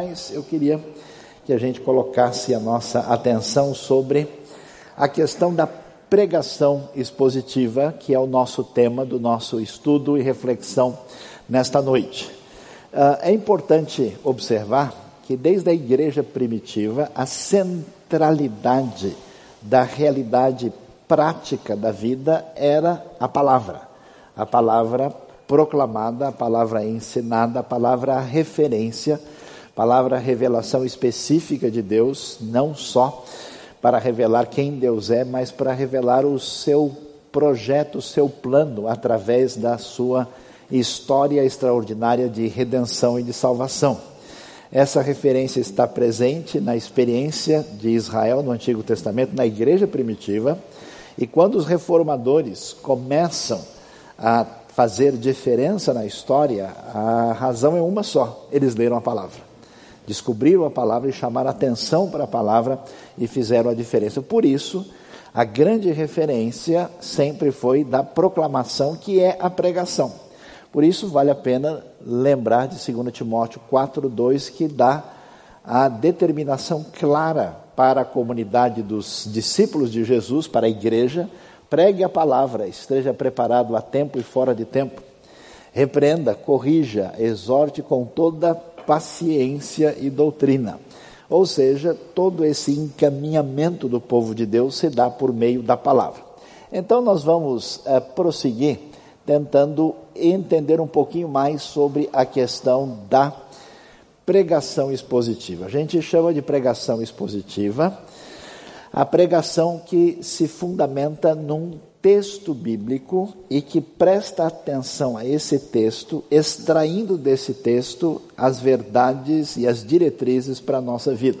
mas eu queria que a gente colocasse a nossa atenção sobre a questão da pregação expositiva, que é o nosso tema do nosso estudo e reflexão nesta noite. Uh, é importante observar que desde a igreja primitiva, a centralidade da realidade prática da vida era a palavra. A palavra proclamada, a palavra ensinada, a palavra referência, palavra revelação específica de Deus, não só para revelar quem Deus é, mas para revelar o seu projeto, o seu plano através da sua história extraordinária de redenção e de salvação. Essa referência está presente na experiência de Israel no Antigo Testamento, na igreja primitiva, e quando os reformadores começam a fazer diferença na história, a razão é uma só: eles leram a palavra. Descobriram a palavra e chamaram atenção para a palavra e fizeram a diferença. Por isso, a grande referência sempre foi da proclamação, que é a pregação. Por isso, vale a pena lembrar de 2 Timóteo 4,2, que dá a determinação clara para a comunidade dos discípulos de Jesus, para a igreja, pregue a palavra, esteja preparado a tempo e fora de tempo. Repreenda, corrija, exorte com toda paciência e doutrina. Ou seja, todo esse encaminhamento do povo de Deus se dá por meio da palavra. Então, nós vamos é, prosseguir tentando entender um pouquinho mais sobre a questão da pregação expositiva. A gente chama de pregação expositiva a pregação que se fundamenta num texto bíblico e que presta atenção a esse texto, extraindo desse texto as verdades e as diretrizes para a nossa vida.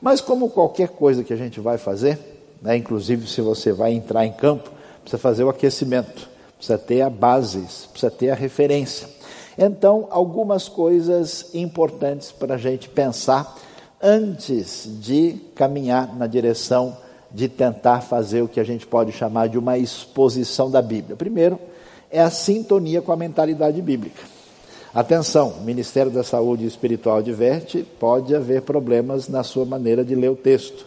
Mas, como qualquer coisa que a gente vai fazer, né, inclusive se você vai entrar em campo, precisa fazer o aquecimento, precisa ter a base, precisa ter a referência. Então, algumas coisas importantes para a gente pensar antes de caminhar na direção de tentar fazer o que a gente pode chamar de uma exposição da Bíblia. Primeiro, é a sintonia com a mentalidade bíblica. Atenção, o Ministério da Saúde Espiritual adverte, pode haver problemas na sua maneira de ler o texto.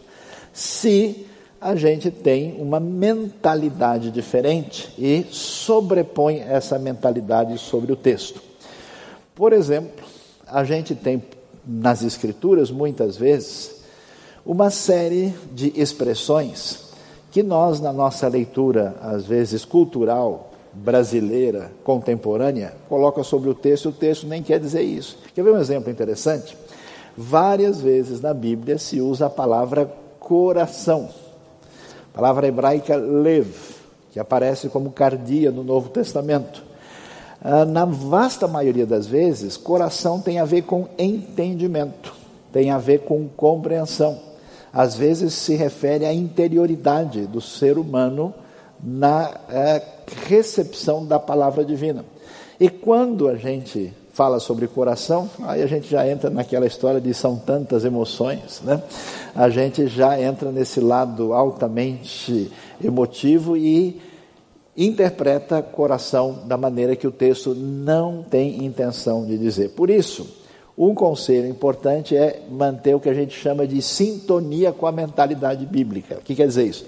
Se a gente tem uma mentalidade diferente e sobrepõe essa mentalidade sobre o texto. Por exemplo, a gente tem nas Escrituras, muitas vezes, uma série de expressões que nós, na nossa leitura, às vezes cultural, brasileira, contemporânea, coloca sobre o texto, o texto nem quer dizer isso. Quer ver um exemplo interessante? Várias vezes na Bíblia se usa a palavra coração. A palavra hebraica lev, que aparece como cardia no Novo Testamento. Ah, na vasta maioria das vezes, coração tem a ver com entendimento, tem a ver com compreensão. Às vezes se refere à interioridade do ser humano na é, recepção da palavra divina. E quando a gente fala sobre coração, aí a gente já entra naquela história de são tantas emoções, né? A gente já entra nesse lado altamente emotivo e interpreta coração da maneira que o texto não tem intenção de dizer. Por isso, um conselho importante é manter o que a gente chama de sintonia com a mentalidade bíblica. O que quer dizer isso?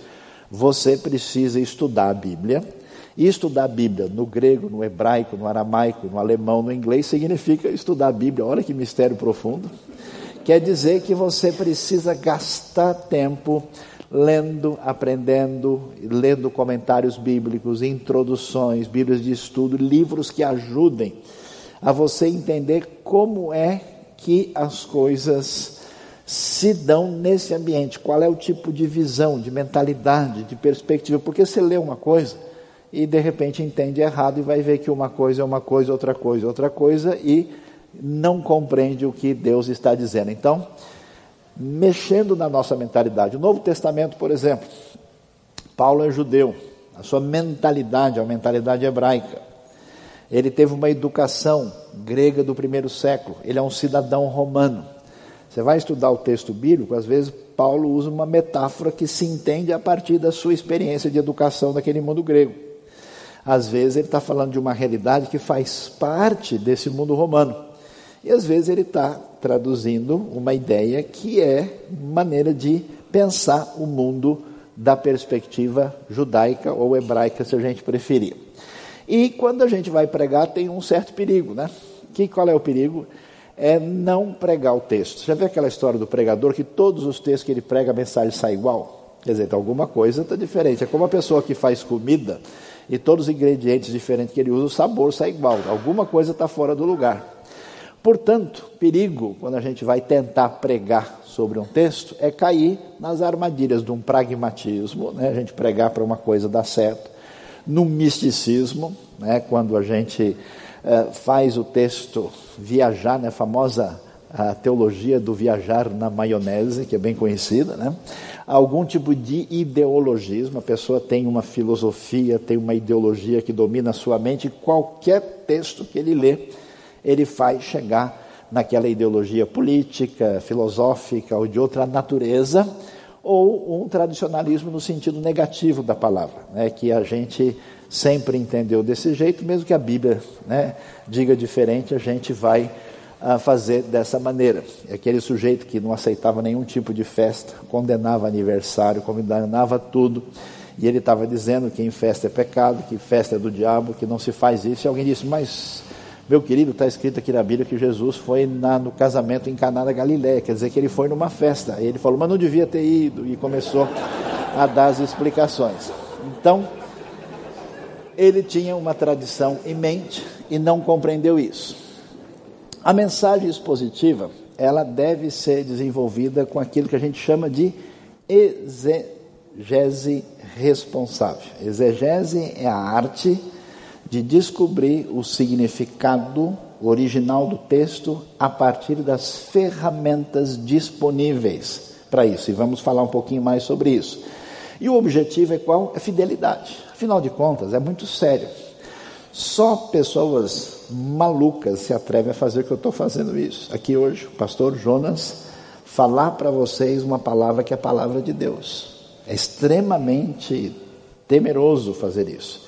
Você precisa estudar a Bíblia. E estudar a Bíblia no grego, no hebraico, no aramaico, no alemão, no inglês, significa estudar a Bíblia. Olha que mistério profundo. Quer dizer que você precisa gastar tempo lendo, aprendendo, lendo comentários bíblicos, introduções, bíblias de estudo, livros que ajudem a você entender como é que as coisas se dão nesse ambiente, qual é o tipo de visão, de mentalidade, de perspectiva, porque você lê uma coisa e de repente entende errado e vai ver que uma coisa é uma coisa, outra coisa, outra coisa e não compreende o que Deus está dizendo. Então, mexendo na nossa mentalidade. O Novo Testamento, por exemplo, Paulo é judeu, a sua mentalidade, a mentalidade hebraica. Ele teve uma educação grega do primeiro século, ele é um cidadão romano. Você vai estudar o texto bíblico, às vezes Paulo usa uma metáfora que se entende a partir da sua experiência de educação daquele mundo grego. Às vezes ele está falando de uma realidade que faz parte desse mundo romano. E às vezes ele está traduzindo uma ideia que é maneira de pensar o mundo da perspectiva judaica ou hebraica, se a gente preferir. E quando a gente vai pregar, tem um certo perigo, né? Que, qual é o perigo? É não pregar o texto. Já vê aquela história do pregador que todos os textos que ele prega, a mensagem sai igual? Quer dizer, então alguma coisa está diferente. É como a pessoa que faz comida e todos os ingredientes diferentes que ele usa, o sabor sai igual. Alguma coisa está fora do lugar. Portanto, perigo quando a gente vai tentar pregar sobre um texto é cair nas armadilhas de um pragmatismo, né? a gente pregar para uma coisa dar certo, no misticismo, né? quando a gente eh, faz o texto viajar, né? a famosa a teologia do viajar na maionese, que é bem conhecida, né? algum tipo de ideologismo, a pessoa tem uma filosofia, tem uma ideologia que domina a sua mente, qualquer texto que ele lê, ele faz chegar naquela ideologia política, filosófica ou de outra natureza, ou um tradicionalismo no sentido negativo da palavra, né, que a gente sempre entendeu desse jeito, mesmo que a Bíblia né, diga diferente, a gente vai uh, fazer dessa maneira. Aquele sujeito que não aceitava nenhum tipo de festa, condenava aniversário, condenava tudo, e ele estava dizendo que em festa é pecado, que festa é do diabo, que não se faz isso, e alguém disse, mas meu querido, está escrito aqui na Bíblia que Jesus foi na, no casamento em Caná da Galiléia, quer dizer que ele foi numa festa. Ele falou, mas não devia ter ido, e começou a dar as explicações. Então, ele tinha uma tradição em mente e não compreendeu isso. A mensagem expositiva, ela deve ser desenvolvida com aquilo que a gente chama de exegese responsável. Exegese é a arte de descobrir o significado original do texto a partir das ferramentas disponíveis para isso. E vamos falar um pouquinho mais sobre isso. E o objetivo é qual? É fidelidade. Afinal de contas, é muito sério. Só pessoas malucas se atrevem a fazer o que eu estou fazendo isso. Aqui hoje, o pastor Jonas falar para vocês uma palavra que é a palavra de Deus. É extremamente temeroso fazer isso.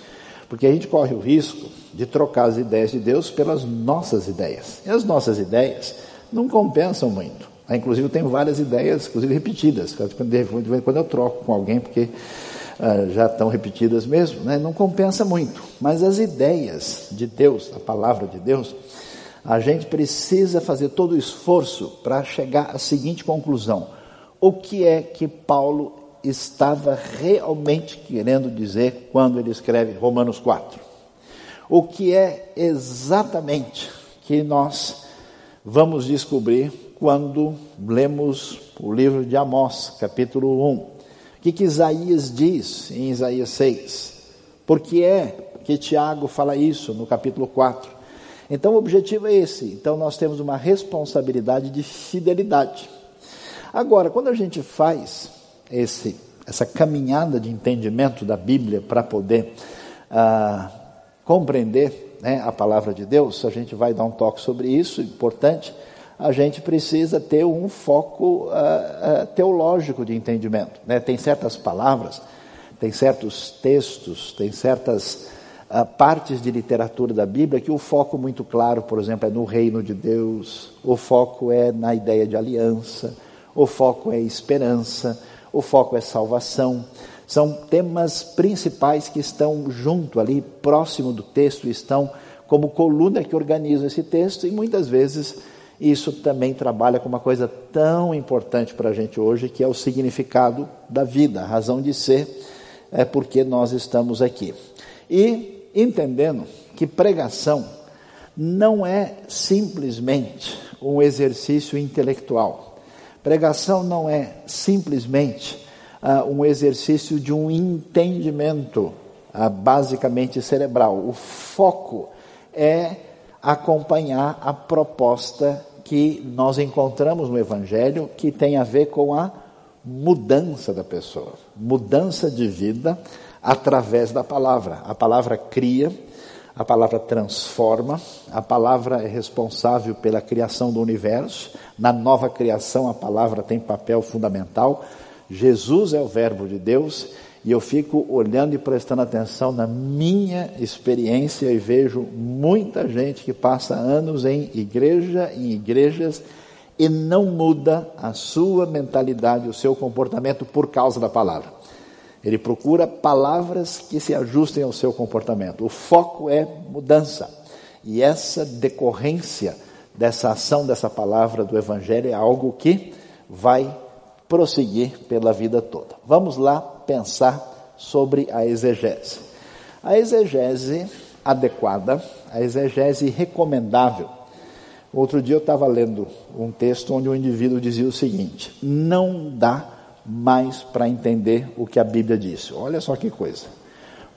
Porque a gente corre o risco de trocar as ideias de Deus pelas nossas ideias. E as nossas ideias não compensam muito. Ah, inclusive, eu tenho várias ideias, inclusive repetidas. Quando eu troco com alguém, porque ah, já estão repetidas mesmo. Né? Não compensa muito. Mas as ideias de Deus, a palavra de Deus, a gente precisa fazer todo o esforço para chegar à seguinte conclusão: o que é que Paulo estava realmente querendo dizer quando ele escreve Romanos 4. O que é exatamente que nós vamos descobrir quando lemos o livro de Amós, capítulo 1. O que, que Isaías diz em Isaías 6? Por que é que Tiago fala isso no capítulo 4? Então o objetivo é esse. Então nós temos uma responsabilidade de fidelidade. Agora, quando a gente faz esse, essa caminhada de entendimento da Bíblia para poder ah, compreender né, a palavra de Deus, a gente vai dar um toque sobre isso, importante, a gente precisa ter um foco ah, ah, teológico de entendimento. Né? Tem certas palavras, tem certos textos, tem certas ah, partes de literatura da Bíblia que o foco muito claro, por exemplo, é no reino de Deus, o foco é na ideia de aliança, o foco é esperança, o foco é salvação. São temas principais que estão junto ali, próximo do texto, estão como coluna que organiza esse texto, e muitas vezes isso também trabalha com uma coisa tão importante para a gente hoje, que é o significado da vida, a razão de ser, é porque nós estamos aqui. E entendendo que pregação não é simplesmente um exercício intelectual. Pregação não é simplesmente uh, um exercício de um entendimento uh, basicamente cerebral. O foco é acompanhar a proposta que nós encontramos no Evangelho, que tem a ver com a mudança da pessoa, mudança de vida através da palavra. A palavra cria, a palavra transforma, a palavra é responsável pela criação do universo. Na nova criação, a palavra tem papel fundamental. Jesus é o Verbo de Deus E eu fico olhando e prestando atenção na minha experiência e vejo muita gente que passa anos em igreja, em igrejas, e não muda a sua mentalidade, o seu comportamento por causa da palavra. Ele procura palavras que se ajustem ao seu comportamento. O foco é mudança. E essa decorrência dessa ação dessa palavra do Evangelho é algo que vai prosseguir pela vida toda. Vamos lá pensar sobre a exegese. A exegese adequada, a exegese recomendável. Outro dia eu estava lendo um texto onde o indivíduo dizia o seguinte: não dá mais para entender o que a Bíblia disse. Olha só que coisa.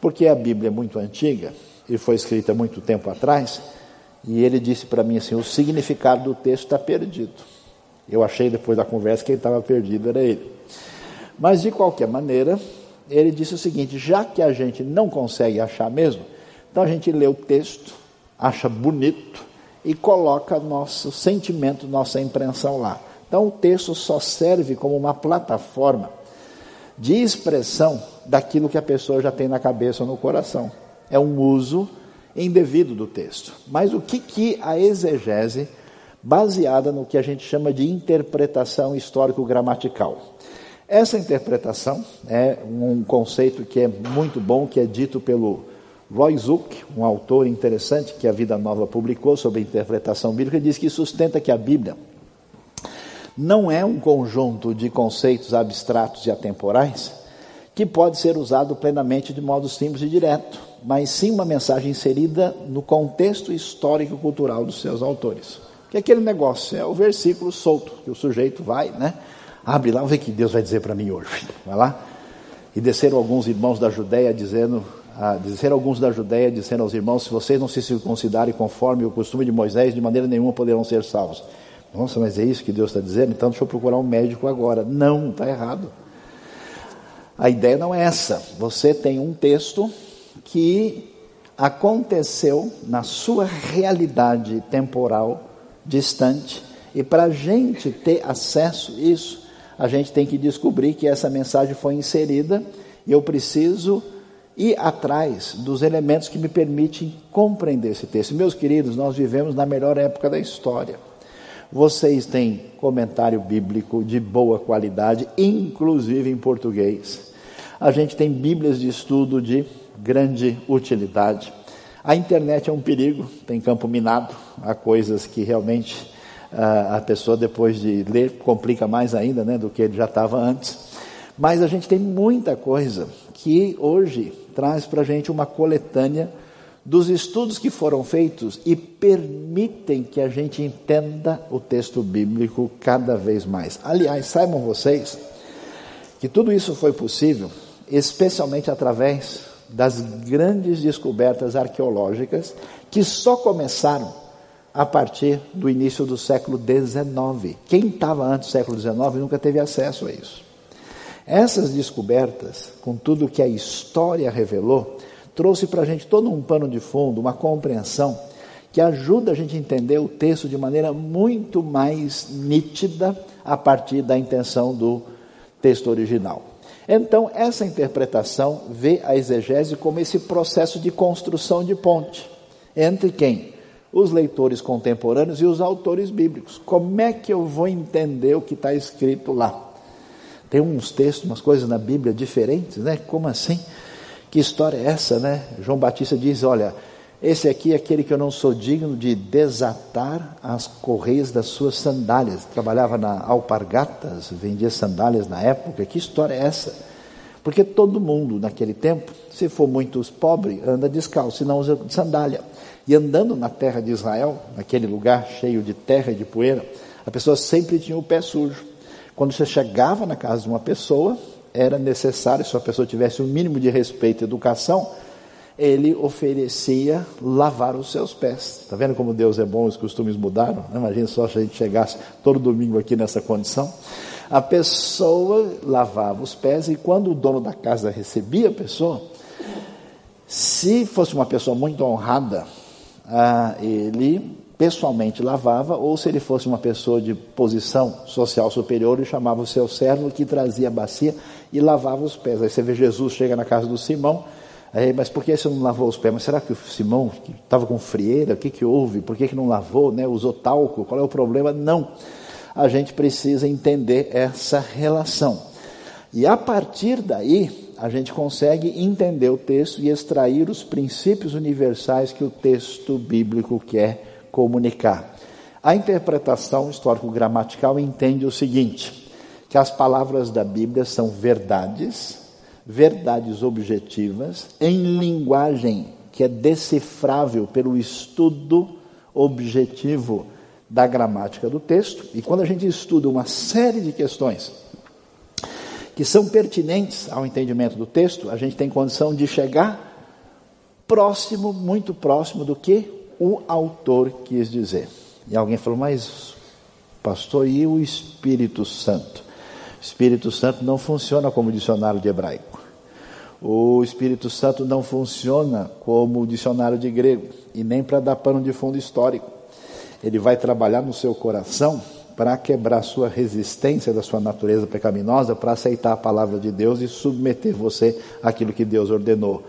Porque a Bíblia é muito antiga e foi escrita muito tempo atrás, e ele disse para mim assim: o significado do texto está perdido. Eu achei depois da conversa que quem estava perdido era ele. Mas de qualquer maneira, ele disse o seguinte: já que a gente não consegue achar mesmo, então a gente lê o texto, acha bonito e coloca nosso sentimento, nossa impressão lá. Então o texto só serve como uma plataforma de expressão daquilo que a pessoa já tem na cabeça ou no coração. É um uso indevido do texto. Mas o que, que a exegese, baseada no que a gente chama de interpretação histórico-gramatical? Essa interpretação é um conceito que é muito bom, que é dito pelo Roy Zuck, um autor interessante que a Vida Nova publicou sobre a interpretação bíblica, diz que sustenta que a Bíblia não é um conjunto de conceitos abstratos e atemporais que pode ser usado plenamente de modo simples e direto, mas sim uma mensagem inserida no contexto histórico e cultural dos seus autores. Que é aquele negócio, é o versículo solto, que o sujeito vai, né? Abre lá, ver o que Deus vai dizer para mim hoje. Vai lá. E desceram alguns irmãos da Judéia dizendo, ah, desceram alguns da Judéia dizendo aos irmãos, se vocês não se circuncidarem conforme o costume de Moisés, de maneira nenhuma poderão ser salvos. Nossa, mas é isso que Deus está dizendo? Então deixa eu procurar um médico agora. Não, está errado. A ideia não é essa. Você tem um texto que aconteceu na sua realidade temporal distante, e para a gente ter acesso a isso, a gente tem que descobrir que essa mensagem foi inserida e eu preciso ir atrás dos elementos que me permitem compreender esse texto. Meus queridos, nós vivemos na melhor época da história. Vocês têm comentário bíblico de boa qualidade, inclusive em português. A gente tem Bíblias de estudo de grande utilidade. A internet é um perigo, tem campo minado, há coisas que realmente uh, a pessoa, depois de ler, complica mais ainda né, do que ele já estava antes. Mas a gente tem muita coisa que hoje traz para a gente uma coletânea dos estudos que foram feitos e permitem que a gente entenda o texto bíblico cada vez mais. Aliás, saibam vocês que tudo isso foi possível especialmente através das grandes descobertas arqueológicas que só começaram a partir do início do século XIX. Quem estava antes do século XIX nunca teve acesso a isso. Essas descobertas, com tudo que a história revelou, trouxe para a gente todo um pano de fundo, uma compreensão que ajuda a gente a entender o texto de maneira muito mais nítida a partir da intenção do texto original. Então, essa interpretação vê a exegese como esse processo de construção de ponte entre quem? Os leitores contemporâneos e os autores bíblicos. Como é que eu vou entender o que está escrito lá? Tem uns textos, umas coisas na Bíblia diferentes, né? Como assim? Que história é essa, né? João Batista diz: Olha, esse aqui é aquele que eu não sou digno de desatar as correias das suas sandálias. Trabalhava na Alpargatas, vendia sandálias na época. Que história é essa? Porque todo mundo naquele tempo, se for muito pobre, anda descalço, se não usa sandália. E andando na terra de Israel, naquele lugar cheio de terra e de poeira, a pessoa sempre tinha o pé sujo. Quando você chegava na casa de uma pessoa, era necessário, se a pessoa tivesse o um mínimo de respeito e educação, ele oferecia lavar os seus pés. Está vendo como Deus é bom, os costumes mudaram? Imagina só se a gente chegasse todo domingo aqui nessa condição. A pessoa lavava os pés e quando o dono da casa recebia a pessoa, se fosse uma pessoa muito honrada, ah, ele pessoalmente lavava, ou se ele fosse uma pessoa de posição social superior, ele chamava o seu servo que trazia a bacia e lavava os pés. Aí você vê Jesus chega na casa do Simão, aí, mas por que você não lavou os pés? Mas será que o Simão estava com frieira? O que, que houve? Por que, que não lavou? Né? Usou talco? Qual é o problema? Não. A gente precisa entender essa relação. E a partir daí, a gente consegue entender o texto e extrair os princípios universais que o texto bíblico quer comunicar. A interpretação histórico-gramatical entende o seguinte: que as palavras da Bíblia são verdades, verdades objetivas, em linguagem que é decifrável pelo estudo objetivo da gramática do texto. E quando a gente estuda uma série de questões que são pertinentes ao entendimento do texto, a gente tem condição de chegar próximo, muito próximo do que o autor quis dizer. E alguém falou, mas pastor, e o Espírito Santo? Espírito Santo não funciona como dicionário de hebraico. O Espírito Santo não funciona como dicionário de grego e nem para dar pano de fundo histórico. Ele vai trabalhar no seu coração para quebrar sua resistência da sua natureza pecaminosa, para aceitar a palavra de Deus e submeter você àquilo que Deus ordenou.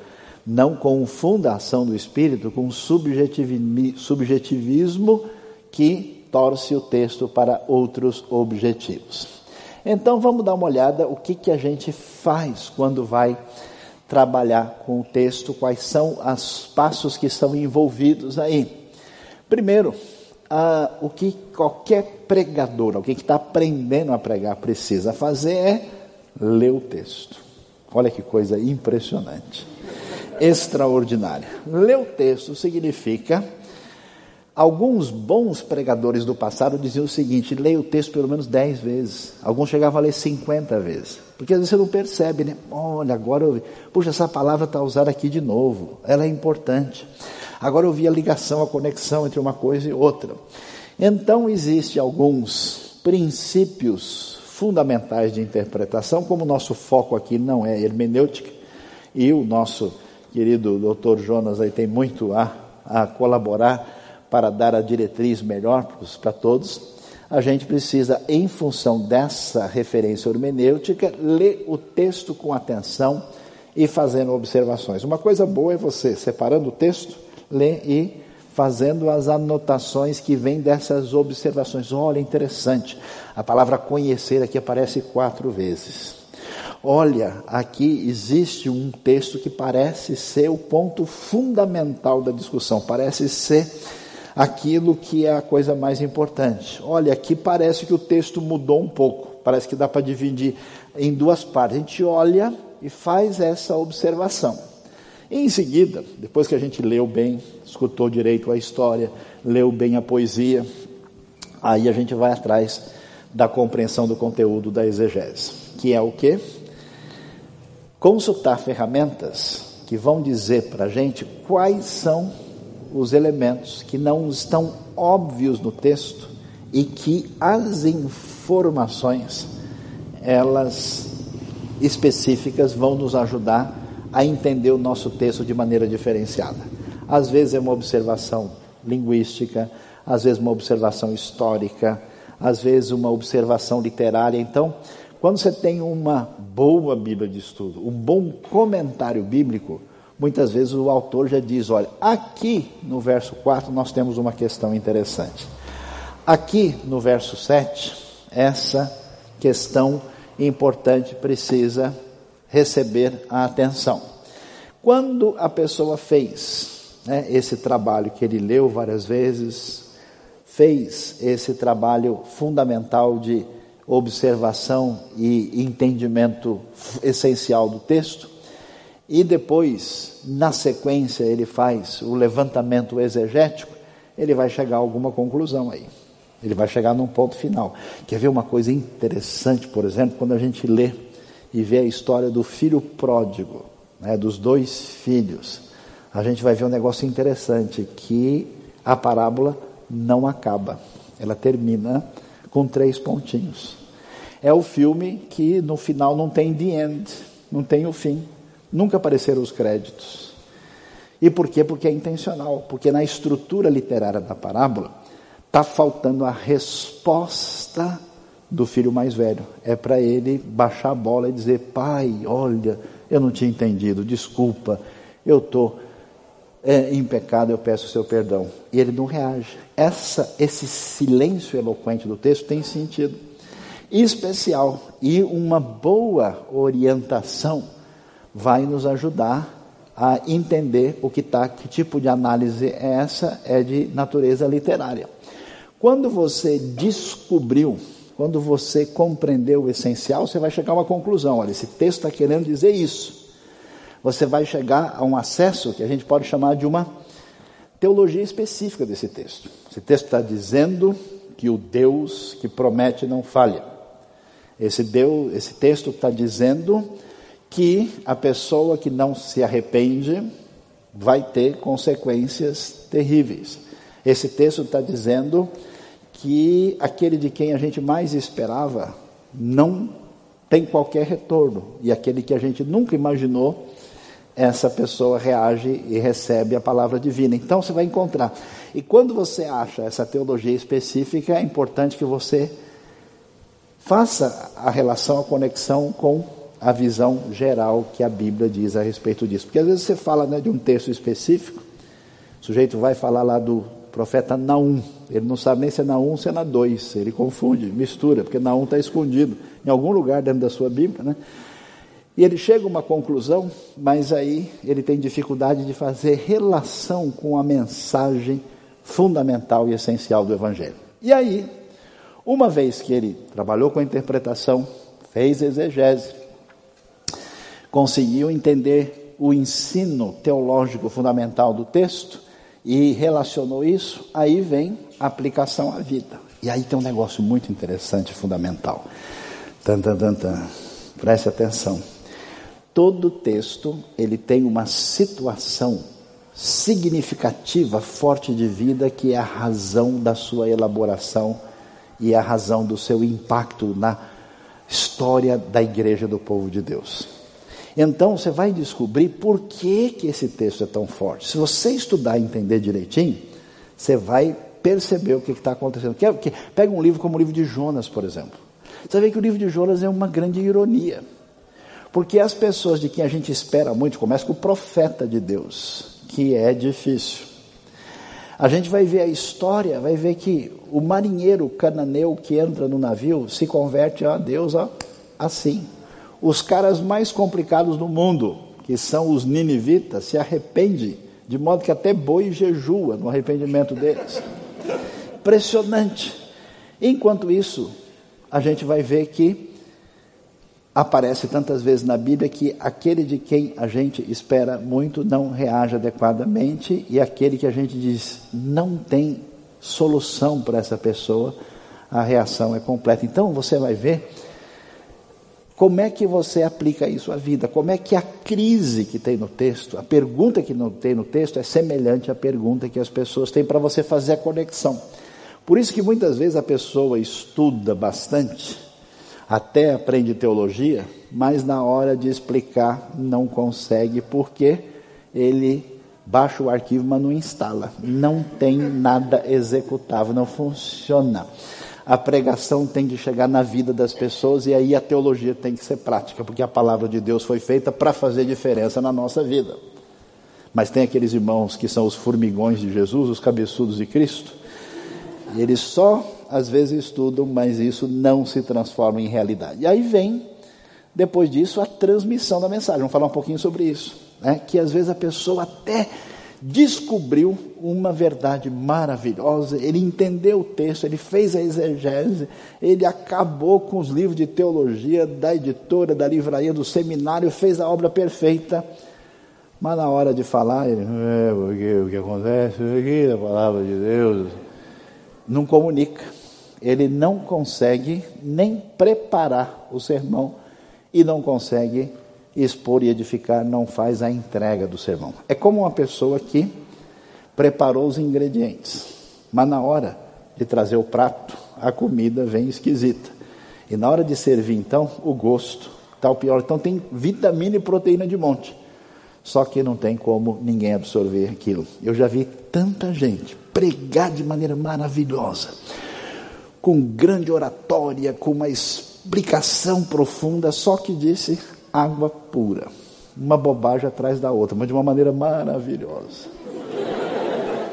Não confunda a ação do Espírito com subjetivismo que torce o texto para outros objetivos. Então vamos dar uma olhada o que, que a gente faz quando vai trabalhar com o texto, quais são os passos que estão envolvidos aí. Primeiro, ah, o que qualquer pregador, alguém que está aprendendo a pregar, precisa fazer é ler o texto. Olha que coisa impressionante, extraordinária. Ler o texto significa. Alguns bons pregadores do passado diziam o seguinte: leia o texto pelo menos dez vezes. Alguns chegavam a ler 50 vezes. Porque às vezes você não percebe, né? Olha, agora eu. Puxa, essa palavra está usada aqui de novo. Ela é importante. Agora eu vi a ligação, a conexão entre uma coisa e outra. Então, existem alguns princípios fundamentais de interpretação, como o nosso foco aqui não é hermenêutica, e o nosso querido doutor Jonas aí tem muito a, a colaborar para dar a diretriz melhor para todos, a gente precisa, em função dessa referência hermenêutica, ler o texto com atenção e fazendo observações. Uma coisa boa é você, separando o texto, ler e fazendo as anotações que vêm dessas observações. Olha, interessante, a palavra conhecer aqui aparece quatro vezes. Olha, aqui existe um texto que parece ser o ponto fundamental da discussão, parece ser aquilo que é a coisa mais importante. Olha, aqui parece que o texto mudou um pouco, parece que dá para dividir em duas partes. A gente olha e faz essa observação. E em seguida, depois que a gente leu bem, escutou direito a história, leu bem a poesia, aí a gente vai atrás da compreensão do conteúdo da exegese, que é o que? Consultar ferramentas que vão dizer para a gente quais são os elementos que não estão óbvios no texto e que as informações, elas específicas, vão nos ajudar a entender o nosso texto de maneira diferenciada. Às vezes é uma observação linguística, às vezes uma observação histórica, às vezes uma observação literária. Então, quando você tem uma boa Bíblia de estudo, um bom comentário bíblico, muitas vezes o autor já diz: olha, aqui no verso 4 nós temos uma questão interessante. Aqui no verso 7, essa questão importante precisa receber a atenção. Quando a pessoa fez né, esse trabalho que ele leu várias vezes, fez esse trabalho fundamental de observação e entendimento essencial do texto, e depois, na sequência, ele faz o levantamento exegético, ele vai chegar a alguma conclusão aí. Ele vai chegar num ponto final. Quer ver uma coisa interessante, por exemplo, quando a gente lê e ver a história do filho pródigo, né, dos dois filhos, a gente vai ver um negócio interessante, que a parábola não acaba. Ela termina com três pontinhos. É o filme que no final não tem the end, não tem o fim. Nunca apareceram os créditos. E por quê? Porque é intencional. Porque na estrutura literária da parábola está faltando a resposta do filho mais velho. É para ele baixar a bola e dizer: Pai, olha, eu não tinha entendido, desculpa, eu estou é, em pecado, eu peço o seu perdão. E ele não reage. Essa, esse silêncio eloquente do texto tem sentido especial e uma boa orientação vai nos ajudar a entender o que está, que tipo de análise é essa, é de natureza literária. Quando você descobriu, quando você compreendeu o essencial, você vai chegar a uma conclusão. Olha, esse texto está querendo dizer isso. Você vai chegar a um acesso que a gente pode chamar de uma teologia específica desse texto. Esse texto está dizendo que o Deus que promete não falha. Esse, Deus, esse texto está dizendo que a pessoa que não se arrepende vai ter consequências terríveis. Esse texto está dizendo que aquele de quem a gente mais esperava não tem qualquer retorno, e aquele que a gente nunca imaginou, essa pessoa reage e recebe a palavra divina. Então você vai encontrar. E quando você acha essa teologia específica, é importante que você faça a relação, a conexão com a visão geral que a Bíblia diz a respeito disso. Porque às vezes você fala né, de um texto específico, o sujeito vai falar lá do profeta Naum, ele não sabe nem se é Naum ou se é na 2, ele confunde, mistura, porque Naum está escondido em algum lugar dentro da sua Bíblia, né? E ele chega a uma conclusão, mas aí ele tem dificuldade de fazer relação com a mensagem fundamental e essencial do Evangelho. E aí, uma vez que ele trabalhou com a interpretação, fez exegese, conseguiu entender o ensino teológico fundamental do texto e relacionou isso, aí vem a aplicação à vida. E aí tem um negócio muito interessante, fundamental. Tan, tan, tan, tan. Preste atenção. Todo texto ele tem uma situação significativa, forte de vida, que é a razão da sua elaboração e a razão do seu impacto na história da igreja do povo de Deus. Então você vai descobrir por que, que esse texto é tão forte. Se você estudar e entender direitinho, você vai perceber o que está acontecendo. Que, que, pega um livro como o livro de Jonas, por exemplo. Você vê que o livro de Jonas é uma grande ironia. Porque as pessoas de quem a gente espera muito, começa com o profeta de Deus, que é difícil. A gente vai ver a história, vai ver que o marinheiro cananeu que entra no navio se converte a Deus ó, assim os caras mais complicados do mundo, que são os ninivitas, se arrependem, de modo que até boi jejua no arrependimento deles. Impressionante. Enquanto isso, a gente vai ver que aparece tantas vezes na Bíblia que aquele de quem a gente espera muito não reage adequadamente e aquele que a gente diz não tem solução para essa pessoa, a reação é completa. Então você vai ver como é que você aplica isso à vida? Como é que a crise que tem no texto, a pergunta que não tem no texto é semelhante à pergunta que as pessoas têm para você fazer a conexão. Por isso que muitas vezes a pessoa estuda bastante, até aprende teologia, mas na hora de explicar não consegue porque ele baixa o arquivo, mas não instala. Não tem nada executável, não funciona a pregação tem de chegar na vida das pessoas e aí a teologia tem que ser prática, porque a palavra de Deus foi feita para fazer diferença na nossa vida. Mas tem aqueles irmãos que são os formigões de Jesus, os cabeçudos de Cristo, e eles só às vezes estudam, mas isso não se transforma em realidade. E aí vem, depois disso, a transmissão da mensagem. Vamos falar um pouquinho sobre isso. Né? Que às vezes a pessoa até descobriu uma verdade maravilhosa, ele entendeu o texto, ele fez a exegese, ele acabou com os livros de teologia da editora, da livraria, do seminário, fez a obra perfeita. Mas na hora de falar, ele, é, porque o que acontece aqui, a palavra de Deus, não comunica. Ele não consegue nem preparar o sermão e não consegue expor e edificar não faz a entrega do sermão. É como uma pessoa que preparou os ingredientes, mas na hora de trazer o prato, a comida vem esquisita. E na hora de servir, então, o gosto está o pior. Então tem vitamina e proteína de monte. Só que não tem como ninguém absorver aquilo. Eu já vi tanta gente pregar de maneira maravilhosa, com grande oratória, com uma explicação profunda, só que disse água pura. Uma bobagem atrás da outra, mas de uma maneira maravilhosa.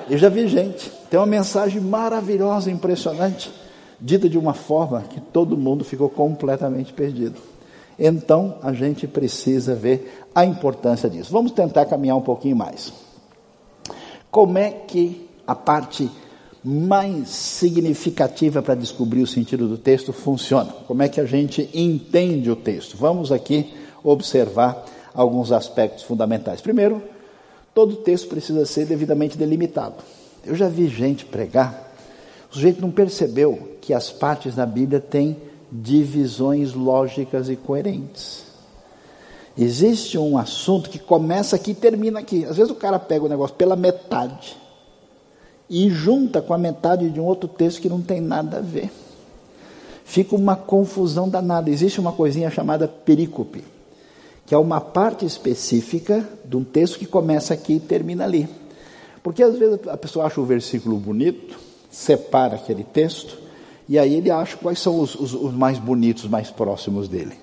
Eu já vi gente, tem uma mensagem maravilhosa, impressionante, dita de uma forma que todo mundo ficou completamente perdido. Então, a gente precisa ver a importância disso. Vamos tentar caminhar um pouquinho mais. Como é que a parte mais significativa para descobrir o sentido do texto funciona? Como é que a gente entende o texto? Vamos aqui observar alguns aspectos fundamentais. Primeiro, todo texto precisa ser devidamente delimitado. Eu já vi gente pregar, o sujeito não percebeu que as partes da Bíblia têm divisões lógicas e coerentes. Existe um assunto que começa aqui e termina aqui. Às vezes o cara pega o negócio pela metade e junta com a metade de um outro texto que não tem nada a ver. Fica uma confusão danada. Existe uma coisinha chamada perícope, que é uma parte específica de um texto que começa aqui e termina ali. Porque às vezes a pessoa acha o versículo bonito, separa aquele texto, e aí ele acha quais são os, os, os mais bonitos, mais próximos dele.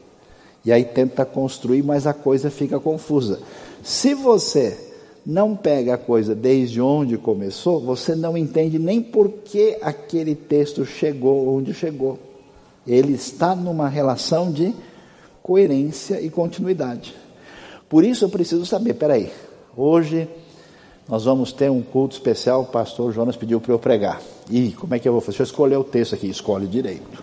E aí tenta construir, mas a coisa fica confusa. Se você não pega a coisa desde onde começou, você não entende nem por que aquele texto chegou onde chegou. Ele está numa relação de coerência e continuidade. Por isso eu preciso saber, peraí, hoje nós vamos ter um culto especial, o pastor Jonas pediu para eu pregar. E como é que eu vou fazer? Deixa eu escolher o texto aqui, escolhe direito.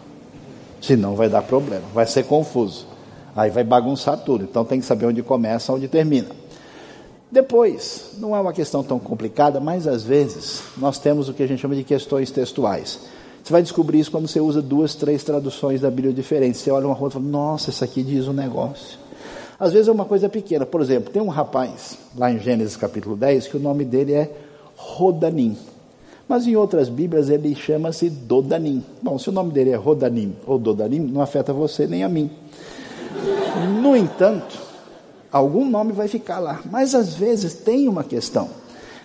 Senão vai dar problema, vai ser confuso. Aí vai bagunçar tudo. Então tem que saber onde começa, onde termina. Depois, não é uma questão tão complicada, mas às vezes nós temos o que a gente chama de questões textuais. Você vai descobrir isso quando você usa duas, três traduções da Bíblia diferentes. Você olha uma rota e fala, nossa, isso aqui diz um negócio. Às vezes é uma coisa pequena. Por exemplo, tem um rapaz, lá em Gênesis capítulo 10, que o nome dele é Rodanim. Mas em outras Bíblias ele chama-se Dodanim. Bom, se o nome dele é Rodanim ou Dodanim, não afeta você nem a mim. No entanto, algum nome vai ficar lá. Mas às vezes tem uma questão.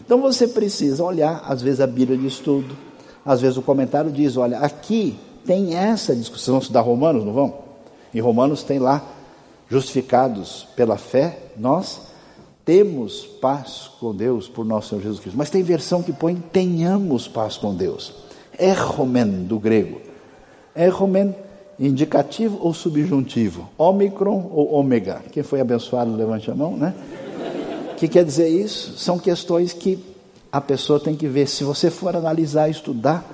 Então você precisa olhar, às vezes a Bíblia de estudo, às vezes o comentário diz: olha, aqui tem essa discussão. Vamos estudar Romanos, não vão? Em Romanos tem lá justificados pela fé, nós temos paz com Deus por nosso Senhor Jesus Cristo. Mas tem versão que põe tenhamos paz com Deus. Erromen do grego. Erromen indicativo ou subjuntivo? Omicron ou ômega? Quem foi abençoado, levante a mão, né? O que quer dizer isso? São questões que a pessoa tem que ver. Se você for analisar, estudar,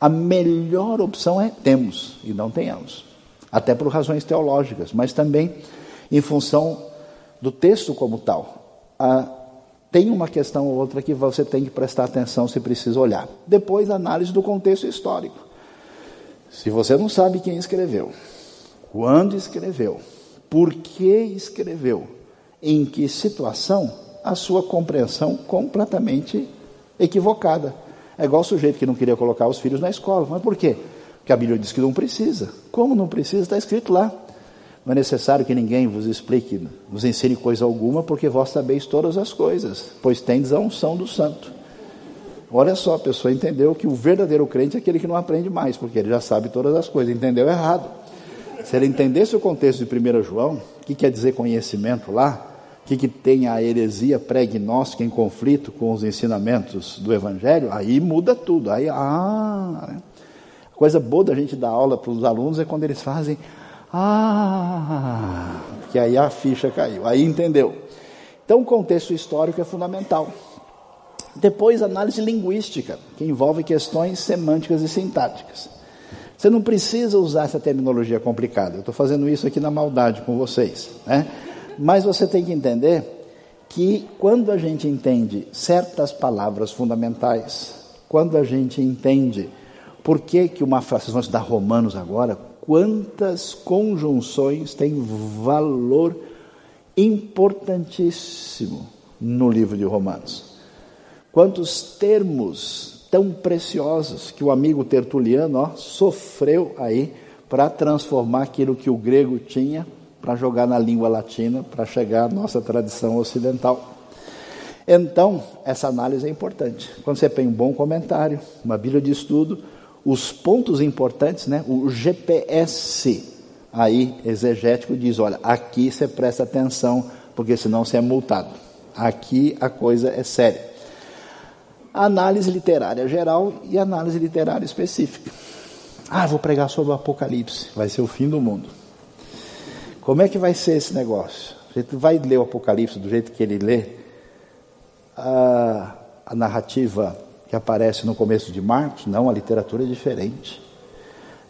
a melhor opção é temos e não tenhamos até por razões teológicas, mas também em função do texto como tal. Ah, tem uma questão ou outra que você tem que prestar atenção se precisa olhar. Depois, análise do contexto histórico. Se você não sabe quem escreveu, quando escreveu, por que escreveu, em que situação, a sua compreensão completamente equivocada. É igual o sujeito que não queria colocar os filhos na escola. Mas por quê? que a Bíblia diz que não precisa. Como não precisa? Está escrito lá. Não é necessário que ninguém vos explique, vos ensine coisa alguma, porque vós sabeis todas as coisas, pois tendes a unção do santo. Olha só, a pessoa entendeu que o verdadeiro crente é aquele que não aprende mais, porque ele já sabe todas as coisas, entendeu errado. Se ele entendesse o contexto de 1 João, o que quer dizer conhecimento lá, que, que tem a heresia pré-gnóstica em conflito com os ensinamentos do Evangelho, aí muda tudo. Aí, ah, Coisa boa da gente dar aula para os alunos é quando eles fazem, ah, que aí a ficha caiu, aí entendeu. Então, o contexto histórico é fundamental. Depois, análise linguística, que envolve questões semânticas e sintáticas. Você não precisa usar essa terminologia complicada. Eu estou fazendo isso aqui na maldade com vocês. Né? Mas você tem que entender que quando a gente entende certas palavras fundamentais, quando a gente entende por que, que uma frase, vocês vão estudar Romanos agora, quantas conjunções têm valor importantíssimo no livro de Romanos. Quantos termos tão preciosos que o amigo Tertuliano ó, sofreu aí para transformar aquilo que o grego tinha para jogar na língua latina, para chegar à nossa tradição ocidental. Então, essa análise é importante. Quando você tem um bom comentário, uma Bíblia de estudo, os pontos importantes, né? O GPS aí exegético diz, olha, aqui você presta atenção, porque senão você é multado. Aqui a coisa é séria. Análise literária geral e análise literária específica. Ah, vou pregar sobre o Apocalipse, vai ser o fim do mundo. Como é que vai ser esse negócio? A gente vai ler o Apocalipse do jeito que ele lê, a, a narrativa que aparece no começo de Marcos? Não, a literatura é diferente.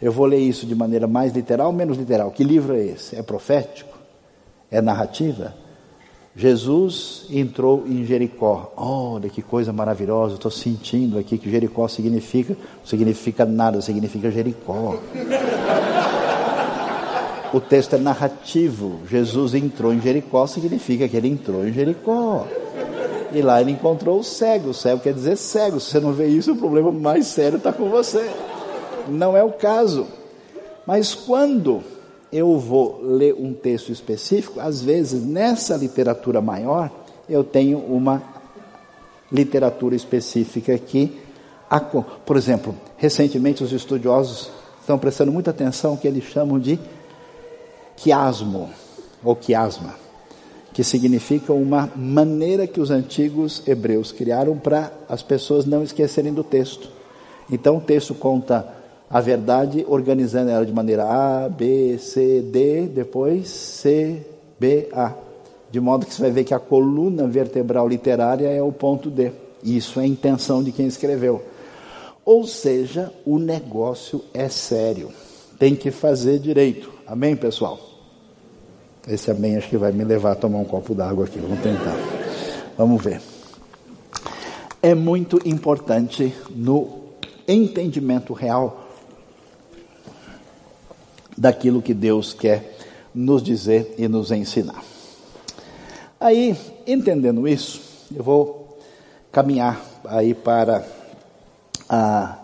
Eu vou ler isso de maneira mais literal ou menos literal? Que livro é esse? É profético? É narrativa? Jesus entrou em Jericó. Olha que coisa maravilhosa, estou sentindo aqui que Jericó significa, não significa nada, significa Jericó. O texto é narrativo. Jesus entrou em Jericó significa que ele entrou em Jericó. E lá ele encontrou o cego. O cego quer dizer cego. Se você não vê isso, o problema mais sério está com você. Não é o caso. Mas quando eu vou ler um texto específico, às vezes nessa literatura maior, eu tenho uma literatura específica que, por exemplo, recentemente os estudiosos estão prestando muita atenção ao que eles chamam de quiasmo ou quiasma que significa uma maneira que os antigos hebreus criaram para as pessoas não esquecerem do texto. Então o texto conta a verdade organizando ela de maneira A, B, C, D, depois C, B, A. De modo que você vai ver que a coluna vertebral literária é o ponto D. Isso é a intenção de quem escreveu. Ou seja, o negócio é sério. Tem que fazer direito. Amém, pessoal? Esse amém acho que vai me levar a tomar um copo d'água aqui. Vamos tentar. Vamos ver. É muito importante no entendimento real daquilo que Deus quer nos dizer e nos ensinar. Aí, entendendo isso, eu vou caminhar aí para a,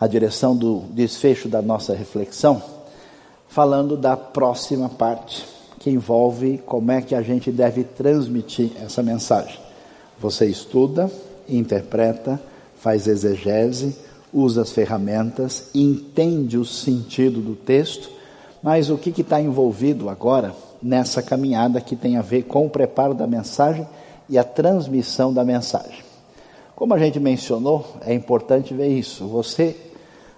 a direção do desfecho da nossa reflexão, falando da próxima parte envolve como é que a gente deve transmitir essa mensagem. Você estuda, interpreta, faz exegese, usa as ferramentas, entende o sentido do texto, mas o que está envolvido agora nessa caminhada que tem a ver com o preparo da mensagem e a transmissão da mensagem? Como a gente mencionou, é importante ver isso. Você,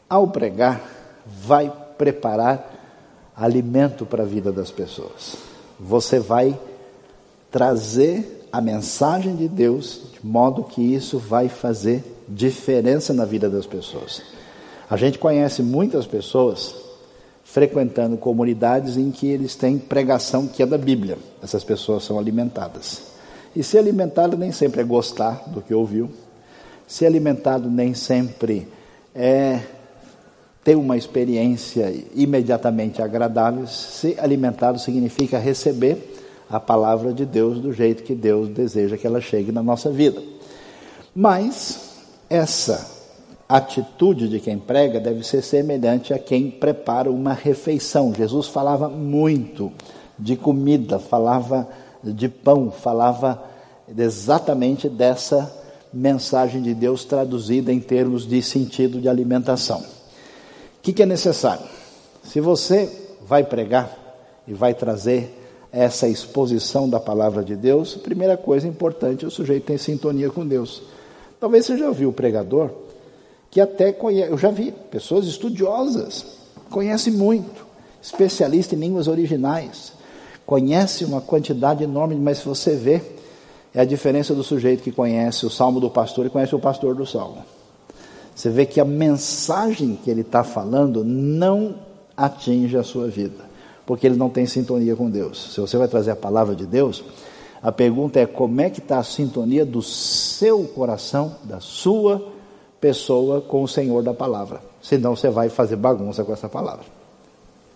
ao pregar, vai preparar alimento para a vida das pessoas. Você vai trazer a mensagem de Deus de modo que isso vai fazer diferença na vida das pessoas. A gente conhece muitas pessoas frequentando comunidades em que eles têm pregação que é da Bíblia. Essas pessoas são alimentadas. E ser alimentado nem sempre é gostar do que ouviu. Ser alimentado nem sempre é ter uma experiência imediatamente agradável. Ser alimentado significa receber a palavra de Deus do jeito que Deus deseja que ela chegue na nossa vida. Mas essa atitude de quem prega deve ser semelhante a quem prepara uma refeição. Jesus falava muito de comida, falava de pão, falava exatamente dessa mensagem de Deus traduzida em termos de sentido de alimentação. O que, que é necessário? Se você vai pregar e vai trazer essa exposição da palavra de Deus, primeira coisa importante é o sujeito ter sintonia com Deus. Talvez você já ouviu o pregador que até conhece, eu já vi pessoas estudiosas, conhece muito, especialista em línguas originais, conhece uma quantidade enorme, mas se você vê, é a diferença do sujeito que conhece o salmo do pastor e conhece o pastor do salmo. Você vê que a mensagem que ele está falando não atinge a sua vida, porque ele não tem sintonia com Deus. Se você vai trazer a palavra de Deus, a pergunta é como é que está a sintonia do seu coração, da sua pessoa com o Senhor da palavra. Senão você vai fazer bagunça com essa palavra.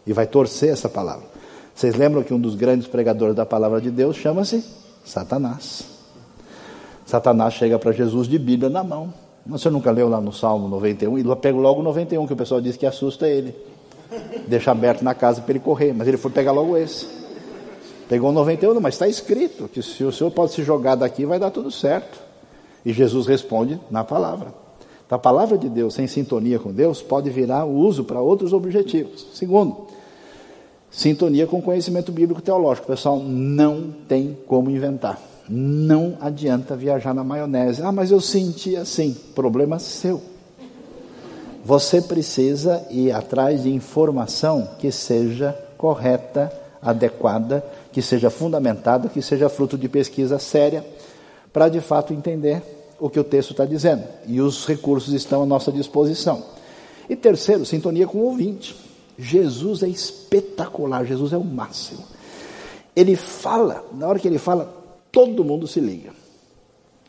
E vai torcer essa palavra. Vocês lembram que um dos grandes pregadores da palavra de Deus chama-se Satanás. Satanás chega para Jesus de Bíblia na mão. Você nunca leu lá no Salmo 91? E pega logo o 91, que o pessoal diz que assusta ele. Deixa aberto na casa para ele correr. Mas ele foi pegar logo esse. Pegou o 91, mas está escrito que se o senhor pode se jogar daqui, vai dar tudo certo. E Jesus responde na palavra. Então, a palavra de Deus sem sintonia com Deus pode virar uso para outros objetivos. Segundo, sintonia com conhecimento bíblico teológico. Pessoal, não tem como inventar. Não adianta viajar na maionese. Ah, mas eu senti assim. Problema seu. Você precisa ir atrás de informação que seja correta, adequada, que seja fundamentada, que seja fruto de pesquisa séria, para de fato entender o que o texto está dizendo. E os recursos estão à nossa disposição. E terceiro, sintonia com o ouvinte. Jesus é espetacular, Jesus é o máximo. Ele fala, na hora que ele fala, todo mundo se liga.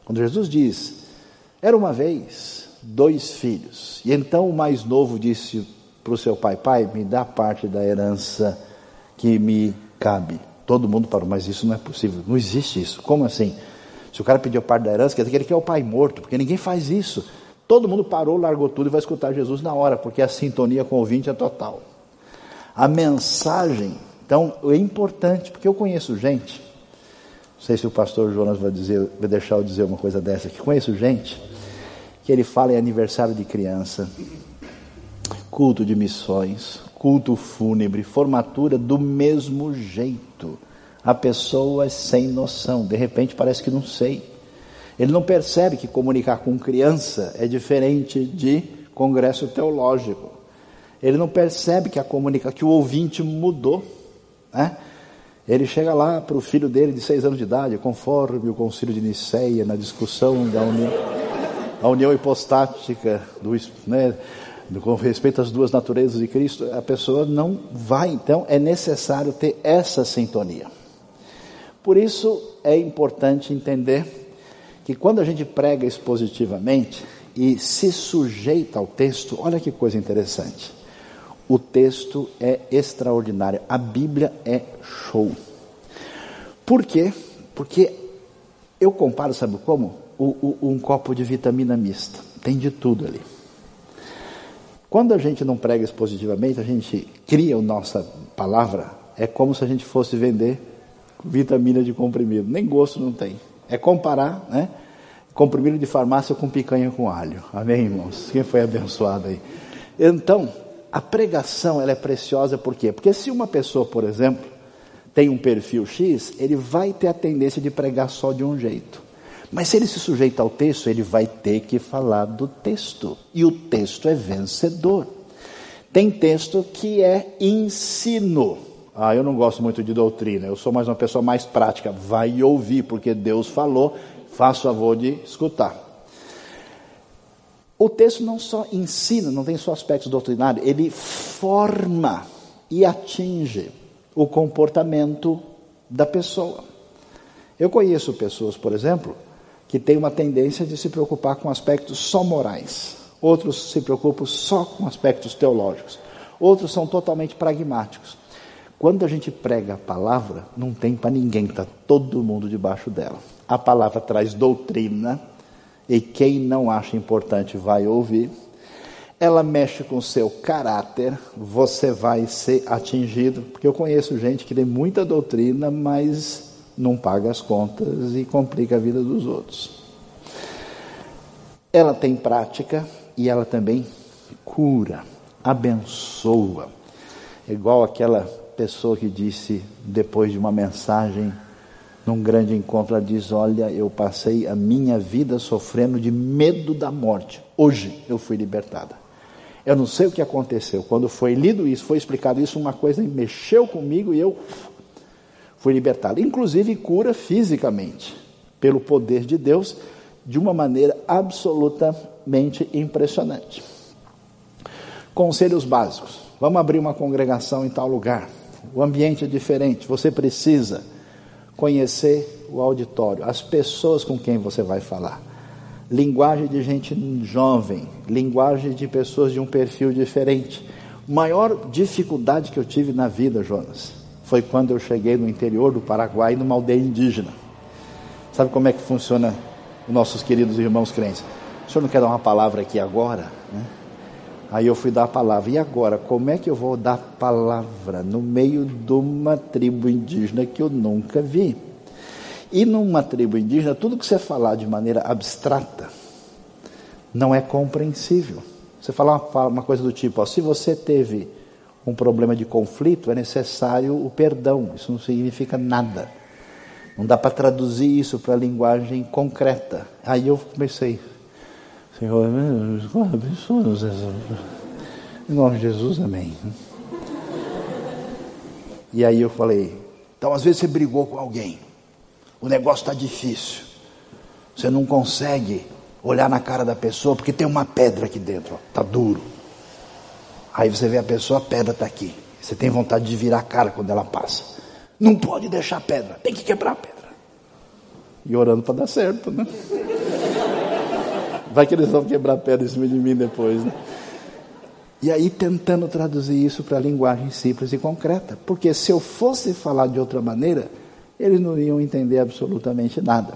Quando Jesus diz, era uma vez dois filhos, e então o mais novo disse para o seu pai: Pai, me dá parte da herança que me cabe. Todo mundo parou, mas isso não é possível, não existe isso. Como assim? Se o cara pediu parte da herança, quer dizer que ele quer o pai morto, porque ninguém faz isso. Todo mundo parou, largou tudo e vai escutar Jesus na hora, porque a sintonia com o ouvinte é total. A mensagem, então, é importante, porque eu conheço gente, sei se o pastor Jonas vai, dizer, vai deixar eu dizer uma coisa dessa aqui, conheço gente que ele fala em aniversário de criança, culto de missões, culto fúnebre, formatura do mesmo jeito. A pessoa é sem noção, de repente parece que não sei. Ele não percebe que comunicar com criança é diferente de congresso teológico. Ele não percebe que a comunicação, que o ouvinte mudou. Né? Ele chega lá para o filho dele de seis anos de idade, conforme o concílio de Niceia, na discussão da união, a união hipostática do, né, com respeito às duas naturezas de Cristo, a pessoa não vai. Então, é necessário ter essa sintonia. Por isso é importante entender que quando a gente prega expositivamente e se sujeita ao texto, olha que coisa interessante. O texto é extraordinário, a Bíblia é show. Por quê? Porque eu comparo, sabe como? O, o, um copo de vitamina mista, tem de tudo ali. Quando a gente não prega expositivamente, a gente cria a nossa palavra, é como se a gente fosse vender vitamina de comprimido, nem gosto não tem. É comparar, né? Comprimido de farmácia com picanha com alho. Amém, irmãos? Quem foi abençoado aí? Então, a pregação ela é preciosa por quê? Porque se uma pessoa, por exemplo, tem um perfil X, ele vai ter a tendência de pregar só de um jeito. Mas se ele se sujeita ao texto, ele vai ter que falar do texto. E o texto é vencedor. Tem texto que é ensino. Ah, eu não gosto muito de doutrina, eu sou mais uma pessoa mais prática. Vai ouvir, porque Deus falou, faça favor de escutar. O texto não só ensina, não tem só aspectos doutrinários, ele forma e atinge o comportamento da pessoa. Eu conheço pessoas, por exemplo, que têm uma tendência de se preocupar com aspectos só morais, outros se preocupam só com aspectos teológicos, outros são totalmente pragmáticos. Quando a gente prega a palavra, não tem para ninguém, está todo mundo debaixo dela. A palavra traz doutrina, e quem não acha importante vai ouvir. Ela mexe com o seu caráter, você vai ser atingido, porque eu conheço gente que tem muita doutrina, mas não paga as contas e complica a vida dos outros. Ela tem prática e ela também cura, abençoa. Igual aquela pessoa que disse, depois de uma mensagem, num grande encontro, ela diz: Olha, eu passei a minha vida sofrendo de medo da morte. Hoje eu fui libertada. Eu não sei o que aconteceu. Quando foi lido isso, foi explicado isso, uma coisa mexeu comigo e eu fui libertado. Inclusive cura fisicamente, pelo poder de Deus, de uma maneira absolutamente impressionante. Conselhos básicos. Vamos abrir uma congregação em tal lugar o ambiente é diferente, você precisa conhecer o auditório, as pessoas com quem você vai falar. Linguagem de gente jovem, linguagem de pessoas de um perfil diferente. Maior dificuldade que eu tive na vida, Jonas, foi quando eu cheguei no interior do Paraguai, numa aldeia indígena. Sabe como é que funciona os nossos queridos irmãos crentes? O senhor não quer dar uma palavra aqui agora? Né? Aí eu fui dar a palavra. E agora, como é que eu vou dar palavra no meio de uma tribo indígena que eu nunca vi? E numa tribo indígena, tudo que você falar de maneira abstrata, não é compreensível. Você fala uma, uma coisa do tipo: ó, se você teve um problema de conflito, é necessário o perdão. Isso não significa nada. Não dá para traduzir isso para a linguagem concreta. Aí eu comecei, Senhor, abençoa-nos. Em nome de Jesus, amém. E aí eu falei, então às vezes você brigou com alguém, o negócio está difícil, você não consegue olhar na cara da pessoa porque tem uma pedra aqui dentro, está duro. Aí você vê a pessoa, a pedra está aqui. Você tem vontade de virar a cara quando ela passa. Não pode deixar a pedra, tem que quebrar a pedra. E orando para dar certo, né? Vai que eles vão quebrar pedra em cima de mim depois, né? E aí tentando traduzir isso para a linguagem simples e concreta. Porque se eu fosse falar de outra maneira, eles não iam entender absolutamente nada.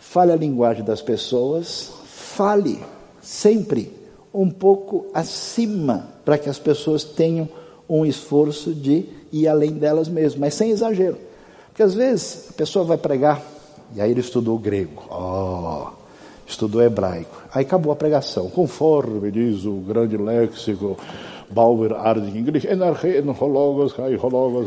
Fale a linguagem das pessoas, fale sempre um pouco acima, para que as pessoas tenham um esforço de ir além delas mesmas, mas sem exagero. Porque às vezes a pessoa vai pregar, e aí ele estudou grego, oh, estudou hebraico, aí acabou a pregação, conforme diz o grande léxico Bauer Arding English, hologos, hologos,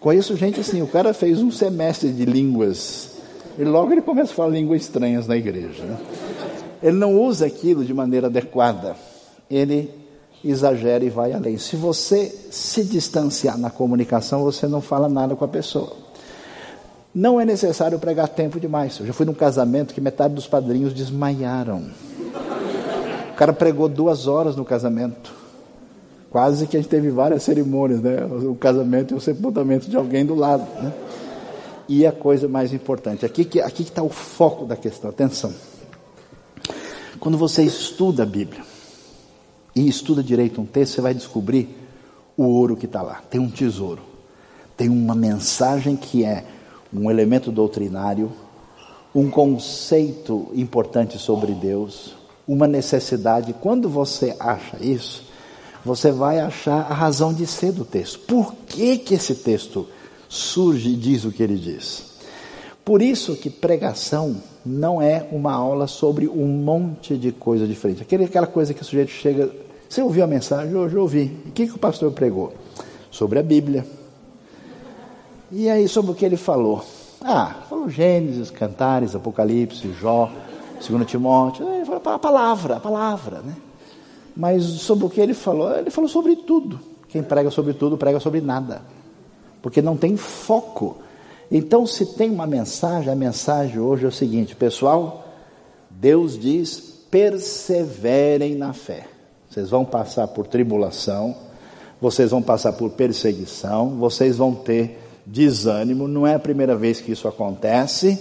Conheço gente assim, o cara fez um semestre de línguas e logo ele começa a falar línguas estranhas na igreja. Né? Ele não usa aquilo de maneira adequada. Ele exagera e vai além. Se você se distanciar na comunicação, você não fala nada com a pessoa. Não é necessário pregar tempo demais. Eu já fui num casamento que metade dos padrinhos desmaiaram. O cara pregou duas horas no casamento. Quase que a gente teve várias cerimônias, né? O casamento e o sepultamento de alguém do lado, né? E a coisa mais importante, aqui que aqui está o foco da questão, atenção. Quando você estuda a Bíblia e estuda direito um texto, você vai descobrir o ouro que está lá. Tem um tesouro, tem uma mensagem que é um elemento doutrinário, um conceito importante sobre Deus, uma necessidade. Quando você acha isso, você vai achar a razão de ser do texto. Por que, que esse texto surge e diz o que ele diz? Por isso que pregação não é uma aula sobre um monte de coisa diferente. Aquela coisa que o sujeito chega. Você ouviu a mensagem? Hoje eu ouvi. O que, que o pastor pregou? Sobre a Bíblia. E aí, sobre o que ele falou? Ah, falou Gênesis, Cantares, Apocalipse, Jó, 2 Timóteo. Ele falou a palavra, a palavra, né? Mas sobre o que ele falou? Ele falou sobre tudo. Quem prega sobre tudo, prega sobre nada. Porque não tem foco. Então, se tem uma mensagem, a mensagem hoje é o seguinte, pessoal: Deus diz: perseverem na fé. Vocês vão passar por tribulação, vocês vão passar por perseguição, vocês vão ter desânimo. Não é a primeira vez que isso acontece.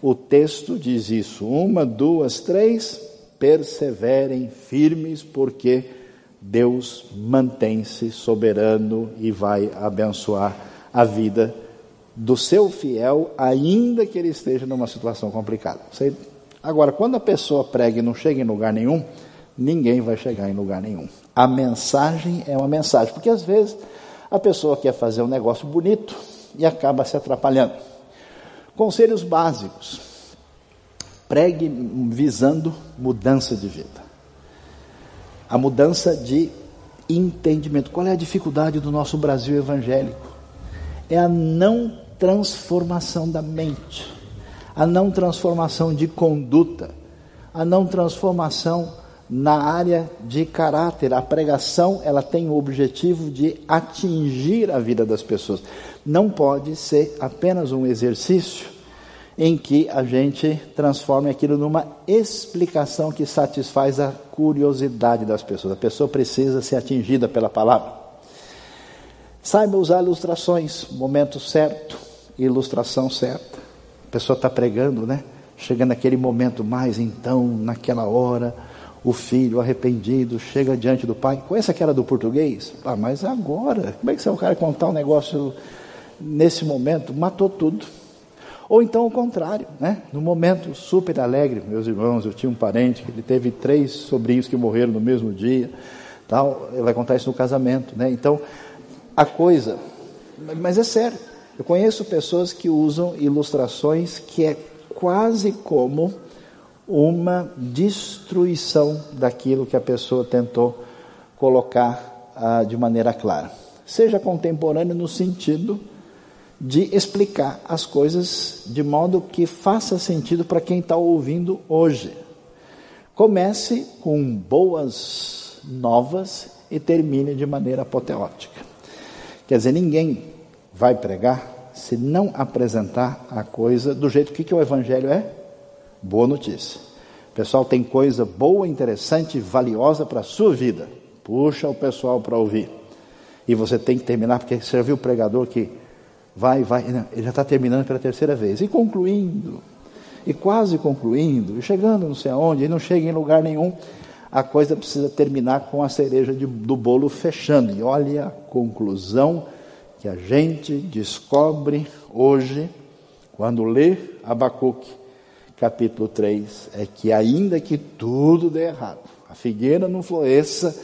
O texto diz isso: uma, duas, três perseverem firmes, porque Deus mantém-se soberano e vai abençoar a vida do seu fiel, ainda que ele esteja numa situação complicada. Agora, quando a pessoa prega e não chega em lugar nenhum, ninguém vai chegar em lugar nenhum. A mensagem é uma mensagem, porque às vezes a pessoa quer fazer um negócio bonito e acaba se atrapalhando. Conselhos básicos. Pregue visando mudança de vida. A mudança de entendimento. Qual é a dificuldade do nosso Brasil evangélico? É a não transformação da mente, a não transformação de conduta, a não transformação na área de caráter. A pregação, ela tem o objetivo de atingir a vida das pessoas. Não pode ser apenas um exercício em que a gente transforme aquilo numa explicação que satisfaz a curiosidade das pessoas. A pessoa precisa ser atingida pela palavra. Saiba usar ilustrações, momento certo, ilustração certa. A pessoa está pregando, né? Chega naquele momento mais então, naquela hora, o filho arrependido chega diante do pai. Conhece aquela do português? Ah, mas agora, como é que você é cara contar um negócio nesse momento? Matou tudo. Ou então o contrário, né? No momento super alegre, meus irmãos, eu tinha um parente que ele teve três sobrinhos que morreram no mesmo dia, tal. Ele vai contar isso no casamento, né? Então a coisa, mas é sério. Eu conheço pessoas que usam ilustrações que é quase como uma destruição daquilo que a pessoa tentou colocar ah, de maneira clara. Seja contemporâneo no sentido de explicar as coisas de modo que faça sentido para quem está ouvindo hoje. Comece com boas novas e termine de maneira apoteótica. Quer dizer, ninguém vai pregar se não apresentar a coisa do jeito que, que o Evangelho é? Boa notícia. Pessoal, tem coisa boa, interessante, valiosa para a sua vida. Puxa o pessoal para ouvir. E você tem que terminar, porque você já viu o pregador que vai, vai, ele já está terminando pela terceira vez. E concluindo, e quase concluindo, e chegando não sei aonde, e não chega em lugar nenhum, a coisa precisa terminar com a cereja de, do bolo fechando. E olha a conclusão que a gente descobre hoje, quando lê Abacuque, capítulo 3, é que ainda que tudo dê errado, a figueira não floresça,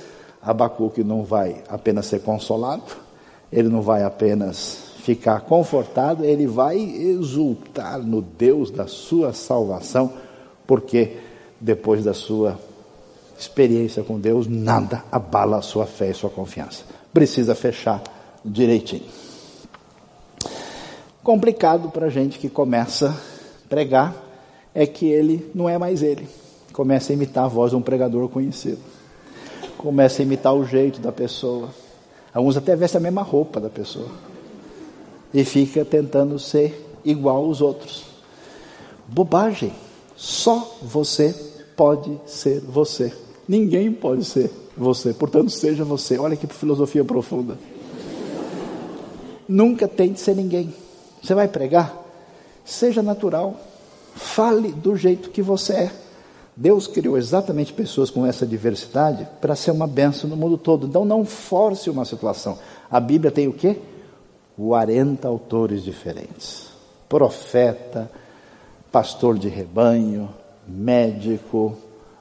Abacuque não vai apenas ser consolado, ele não vai apenas ficar confortado, ele vai exultar no Deus da sua salvação, porque depois da sua experiência com Deus, nada abala a sua fé e sua confiança. Precisa fechar direitinho. Complicado para a gente que começa a pregar é que ele não é mais ele. Começa a imitar a voz de um pregador conhecido. Começa a imitar o jeito da pessoa. Alguns até vestem a mesma roupa da pessoa e fica tentando ser igual aos outros. Bobagem. Só você pode ser você. Ninguém pode ser você. Portanto, seja você. Olha que filosofia profunda. Nunca tente ser ninguém. Você vai pregar? Seja natural. Fale do jeito que você é. Deus criou exatamente pessoas com essa diversidade para ser uma benção no mundo todo. Então não force uma situação. A Bíblia tem o quê? 40 autores diferentes: profeta, pastor de rebanho, médico,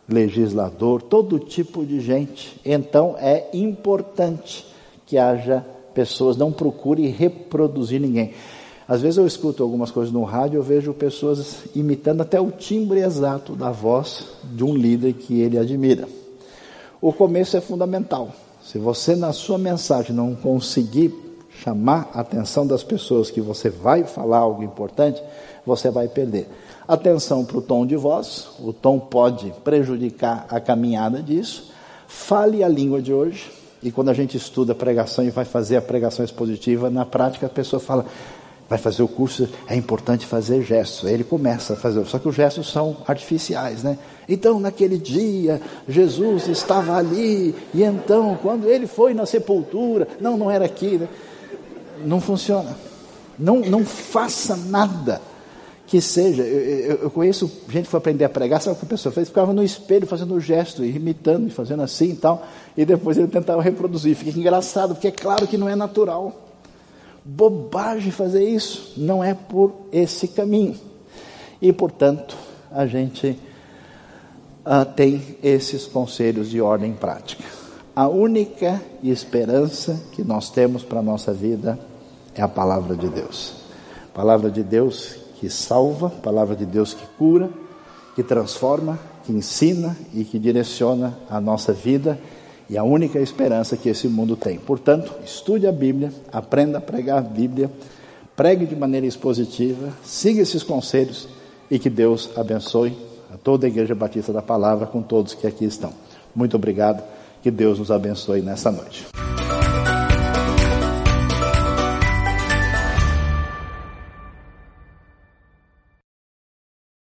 legislador, todo tipo de gente. Então é importante que haja pessoas, não procure reproduzir ninguém. Às vezes eu escuto algumas coisas no rádio, eu vejo pessoas imitando até o timbre exato da voz de um líder que ele admira. O começo é fundamental. Se você na sua mensagem não conseguir chamar a atenção das pessoas que você vai falar algo importante, você vai perder. Atenção para o tom de voz, o tom pode prejudicar a caminhada disso. Fale a língua de hoje, e quando a gente estuda pregação e vai fazer a pregação expositiva, na prática a pessoa fala: vai fazer o curso, é importante fazer gestos. Aí ele começa a fazer, só que os gestos são artificiais, né? Então, naquele dia, Jesus estava ali, e então, quando ele foi na sepultura, não, não era aqui, né? não funciona. Não, não faça nada que seja. Eu, eu, conheço gente que foi aprender a pregar, sabe o que a pessoa fez? Ficava no espelho fazendo o gesto, imitando, fazendo assim e tal, e depois ele tentava reproduzir. Fica engraçado, porque é claro que não é natural. Bobagem fazer isso, não é por esse caminho. E, portanto, a gente uh, tem esses conselhos de ordem prática. A única esperança que nós temos para a nossa vida é a palavra de Deus. Palavra de Deus que salva, palavra de Deus que cura, que transforma, que ensina e que direciona a nossa vida e a única esperança que esse mundo tem. Portanto, estude a Bíblia, aprenda a pregar a Bíblia, pregue de maneira expositiva, siga esses conselhos e que Deus abençoe a toda a Igreja Batista da Palavra com todos que aqui estão. Muito obrigado, que Deus nos abençoe nessa noite.